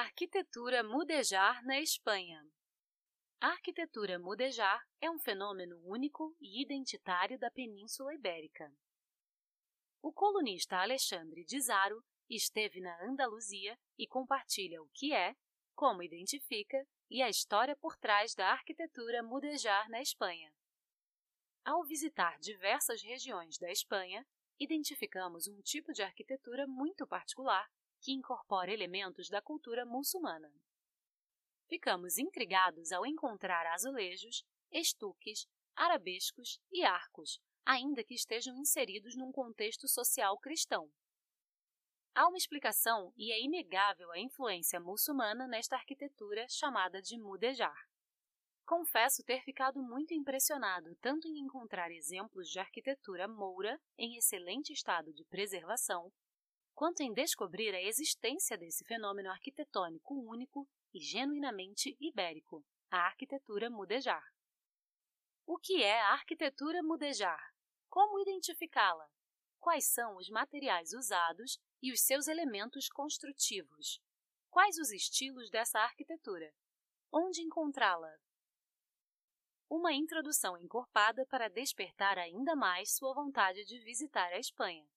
Arquitetura mudejar na Espanha A arquitetura mudejar é um fenômeno único e identitário da Península Ibérica. O colunista Alexandre de Zaro esteve na Andaluzia e compartilha o que é, como identifica e a história por trás da arquitetura mudejar na Espanha. Ao visitar diversas regiões da Espanha, identificamos um tipo de arquitetura muito particular que incorpora elementos da cultura muçulmana. Ficamos intrigados ao encontrar azulejos, estuques, arabescos e arcos, ainda que estejam inseridos num contexto social cristão. Há uma explicação e é inegável a influência muçulmana nesta arquitetura chamada de mudejar. Confesso ter ficado muito impressionado tanto em encontrar exemplos de arquitetura moura em excelente estado de preservação, quanto em descobrir a existência desse fenômeno arquitetônico único e genuinamente ibérico, a arquitetura mudejar. O que é a arquitetura mudejar? Como identificá-la? Quais são os materiais usados e os seus elementos construtivos? Quais os estilos dessa arquitetura? Onde encontrá-la? Uma introdução encorpada para despertar ainda mais sua vontade de visitar a Espanha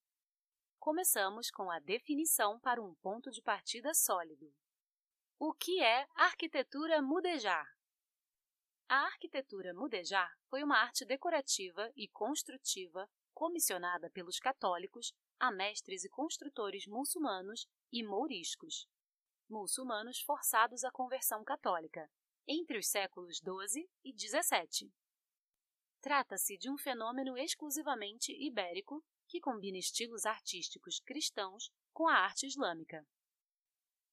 começamos com a definição para um ponto de partida sólido. O que é arquitetura mudejar? A arquitetura mudejar foi uma arte decorativa e construtiva comissionada pelos católicos a mestres e construtores muçulmanos e mouriscos, muçulmanos forçados à conversão católica, entre os séculos XII e XVII. Trata-se de um fenômeno exclusivamente ibérico que combina estilos artísticos cristãos com a arte islâmica.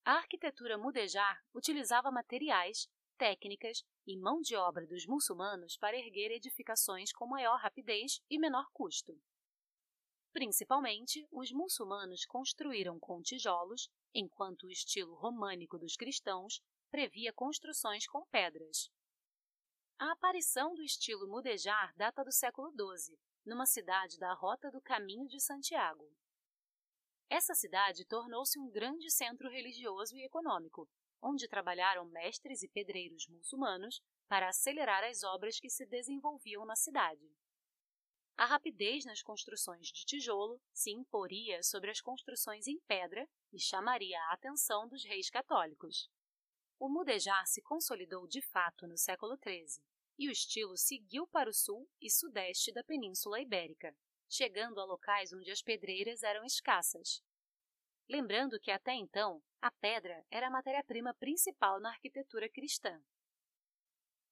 A arquitetura mudejar utilizava materiais, técnicas e mão de obra dos muçulmanos para erguer edificações com maior rapidez e menor custo. Principalmente, os muçulmanos construíram com tijolos, enquanto o estilo românico dos cristãos previa construções com pedras. A aparição do estilo mudejar data do século XII, numa cidade da Rota do Caminho de Santiago. Essa cidade tornou-se um grande centro religioso e econômico, onde trabalharam mestres e pedreiros muçulmanos para acelerar as obras que se desenvolviam na cidade. A rapidez nas construções de tijolo se imporia sobre as construções em pedra e chamaria a atenção dos reis católicos. O mudejar se consolidou de fato no século XIII, e o estilo seguiu para o sul e sudeste da Península Ibérica, chegando a locais onde as pedreiras eram escassas. Lembrando que até então a pedra era a matéria-prima principal na arquitetura cristã.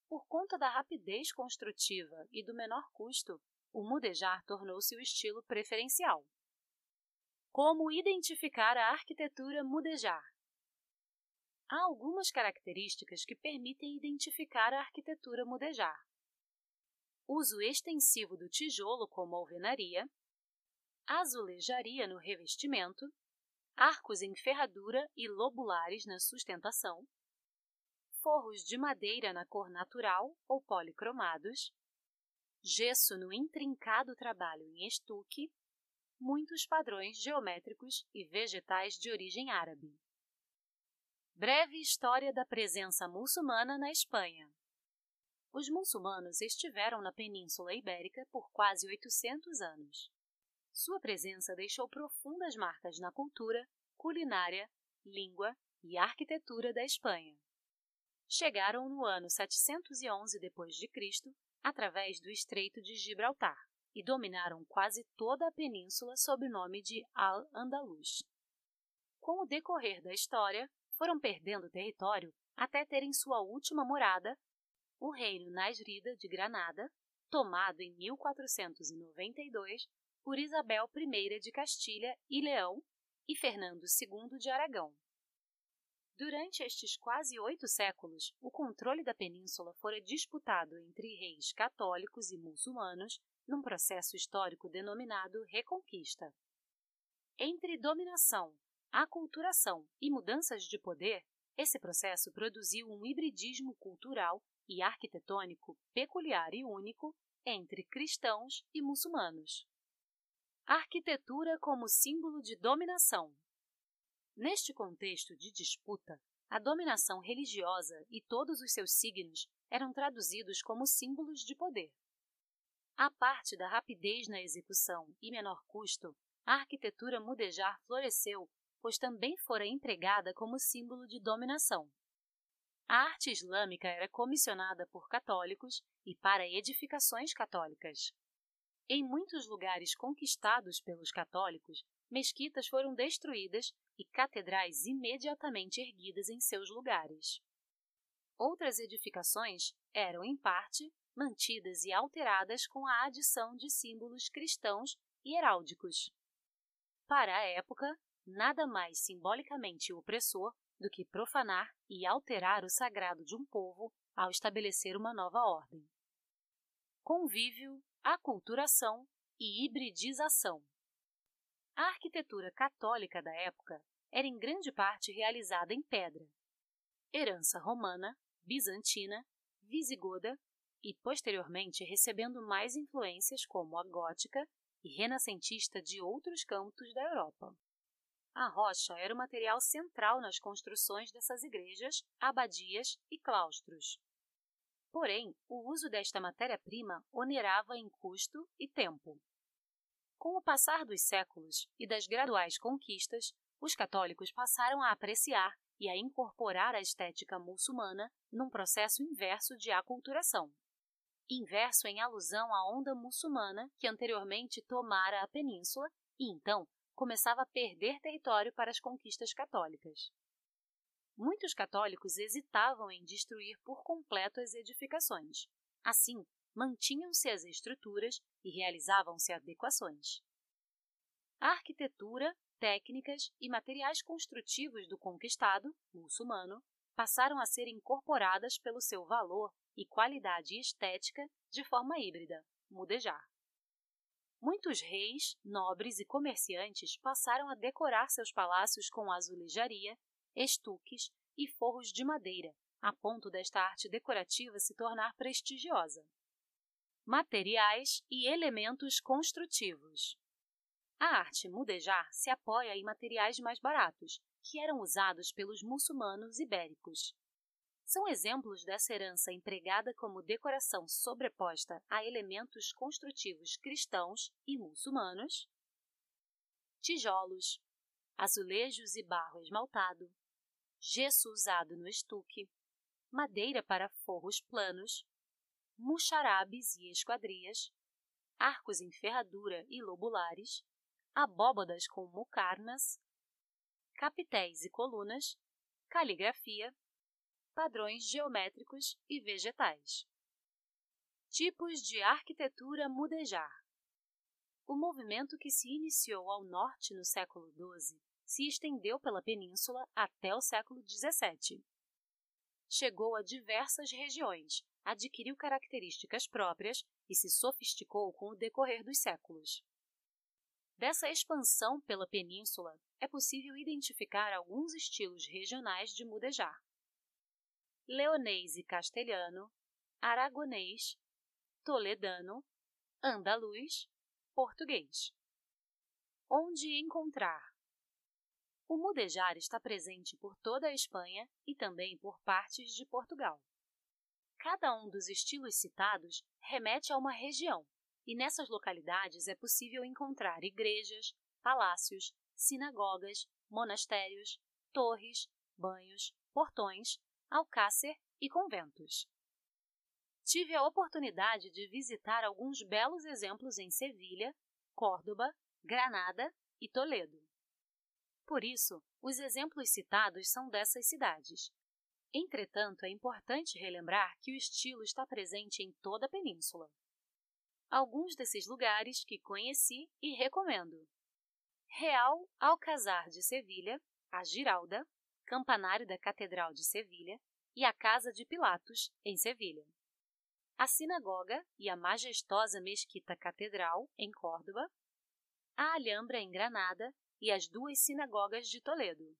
Por conta da rapidez construtiva e do menor custo, o mudejar tornou-se o estilo preferencial. Como identificar a arquitetura mudejar? Há algumas características que permitem identificar a arquitetura mudejar. Uso extensivo do tijolo como alvenaria, azulejaria no revestimento, arcos em ferradura e lobulares na sustentação, forros de madeira na cor natural ou policromados, gesso no intrincado trabalho em estuque, muitos padrões geométricos e vegetais de origem árabe. Breve história da presença muçulmana na Espanha. Os muçulmanos estiveram na Península Ibérica por quase 800 anos. Sua presença deixou profundas marcas na cultura, culinária, língua e arquitetura da Espanha. Chegaram no ano 711 d.C. através do Estreito de Gibraltar e dominaram quase toda a península sob o nome de Al-Andalus. Com o decorrer da história, foram perdendo território até terem sua última morada, o reino Nasrida de Granada, tomado em 1492 por Isabel I de Castilha e Leão e Fernando II de Aragão. Durante estes quase oito séculos, o controle da península fora disputado entre reis católicos e muçulmanos num processo histórico denominado Reconquista. Entre dominação, aculturação e mudanças de poder, esse processo produziu um hibridismo cultural e arquitetônico peculiar e único entre cristãos e muçulmanos. Arquitetura como símbolo de dominação. Neste contexto de disputa, a dominação religiosa e todos os seus signos eram traduzidos como símbolos de poder. A parte da rapidez na execução e menor custo, a arquitetura mudejar floresceu, pois também fora empregada como símbolo de dominação. A arte islâmica era comissionada por católicos e para edificações católicas. Em muitos lugares conquistados pelos católicos, mesquitas foram destruídas e catedrais imediatamente erguidas em seus lugares. Outras edificações eram, em parte, mantidas e alteradas com a adição de símbolos cristãos e heráldicos. Para a época, nada mais simbolicamente opressor do que profanar e alterar o sagrado de um povo ao estabelecer uma nova ordem. Convívio, aculturação e hibridização. A arquitetura católica da época era em grande parte realizada em pedra. Herança romana, bizantina, visigoda e, posteriormente, recebendo mais influências como a gótica e renascentista de outros cantos da Europa. A rocha era o material central nas construções dessas igrejas, abadias e claustros. Porém, o uso desta matéria-prima onerava em custo e tempo. Com o passar dos séculos e das graduais conquistas, os católicos passaram a apreciar e a incorporar a estética muçulmana num processo inverso de aculturação. Inverso em alusão à onda muçulmana que anteriormente tomara a península e então começava a perder território para as conquistas católicas. Muitos católicos hesitavam em destruir por completo as edificações. Assim, mantinham-se as estruturas e realizavam-se adequações. A arquitetura, técnicas e materiais construtivos do conquistado, muçulmano, passaram a ser incorporadas pelo seu valor e qualidade estética de forma híbrida, mudejar. Muitos reis, nobres e comerciantes passaram a decorar seus palácios com azulejaria, estuques e forros de madeira, a ponto desta arte decorativa se tornar prestigiosa. Materiais e elementos construtivos. A arte mudejar se apoia em materiais mais baratos, que eram usados pelos muçulmanos ibéricos. São exemplos dessa herança empregada como decoração sobreposta a elementos construtivos cristãos e muçulmanos, tijolos, azulejos e barro esmaltado, gesso usado no estuque, madeira para forros planos, muxarabes e esquadrias, arcos em ferradura e lobulares, abóbadas com mucarnas, capitéis e colunas, caligrafia, padrões geométricos e vegetais. Tipos de arquitetura mudejar. O movimento que se iniciou ao norte no século XII se estendeu pela península até o século XVII. Chegou a diversas regiões, adquiriu características próprias e se sofisticou com o decorrer dos séculos. Dessa expansão pela península, é possível identificar alguns estilos regionais de mudejar leonês e castelhano, aragonês, toledano, andaluz, português. Onde encontrar? O mudejar está presente por toda a Espanha e também por partes de Portugal. Cada um dos estilos citados remete a uma região, e nessas localidades é possível encontrar igrejas, palácios, sinagogas, monastérios, torres, banhos, portões alcácer e conventos. Tive a oportunidade de visitar alguns belos exemplos em Sevilha, Córdoba, Granada e Toledo. Por isso, os exemplos citados são dessas cidades. Entretanto, é importante relembrar que o estilo está presente em toda a península. Alguns desses lugares que conheci e recomendo: Real Alcazar de Sevilha, a Giralda, campanário da Catedral de Sevilha e a Casa de Pilatos, em Sevilha. A sinagoga e a majestosa mesquita catedral, em Córdoba. A Alhambra, em Granada, e as duas sinagogas de Toledo.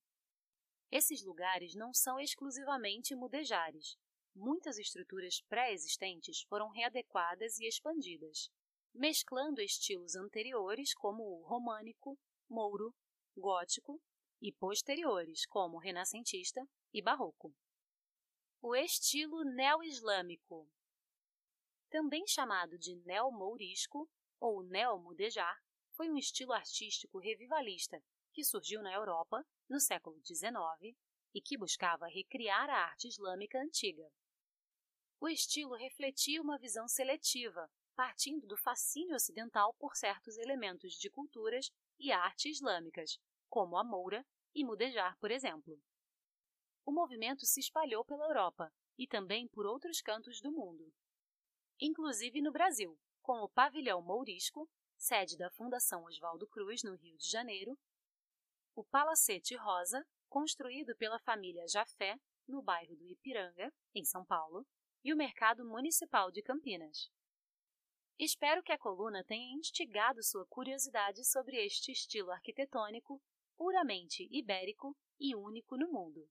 Esses lugares não são exclusivamente mudejares. Muitas estruturas pré-existentes foram readequadas e expandidas, mesclando estilos anteriores como o românico, mouro, gótico e posteriores, como renascentista e barroco. O estilo neo-islâmico, também chamado de neo-mourisco ou neo-mudejar, foi um estilo artístico revivalista que surgiu na Europa no século XIX e que buscava recriar a arte islâmica antiga. O estilo refletia uma visão seletiva, partindo do fascínio ocidental por certos elementos de culturas e arte islâmicas, como a moura e mudejar, por exemplo. O movimento se espalhou pela Europa e também por outros cantos do mundo, inclusive no Brasil, com o Pavilhão Mourisco, sede da Fundação Oswaldo Cruz, no Rio de Janeiro, o Palacete Rosa, construído pela família Jafé, no bairro do Ipiranga, em São Paulo, e o Mercado Municipal de Campinas. Espero que a coluna tenha instigado sua curiosidade sobre este estilo arquitetônico puramente ibérico e único no mundo.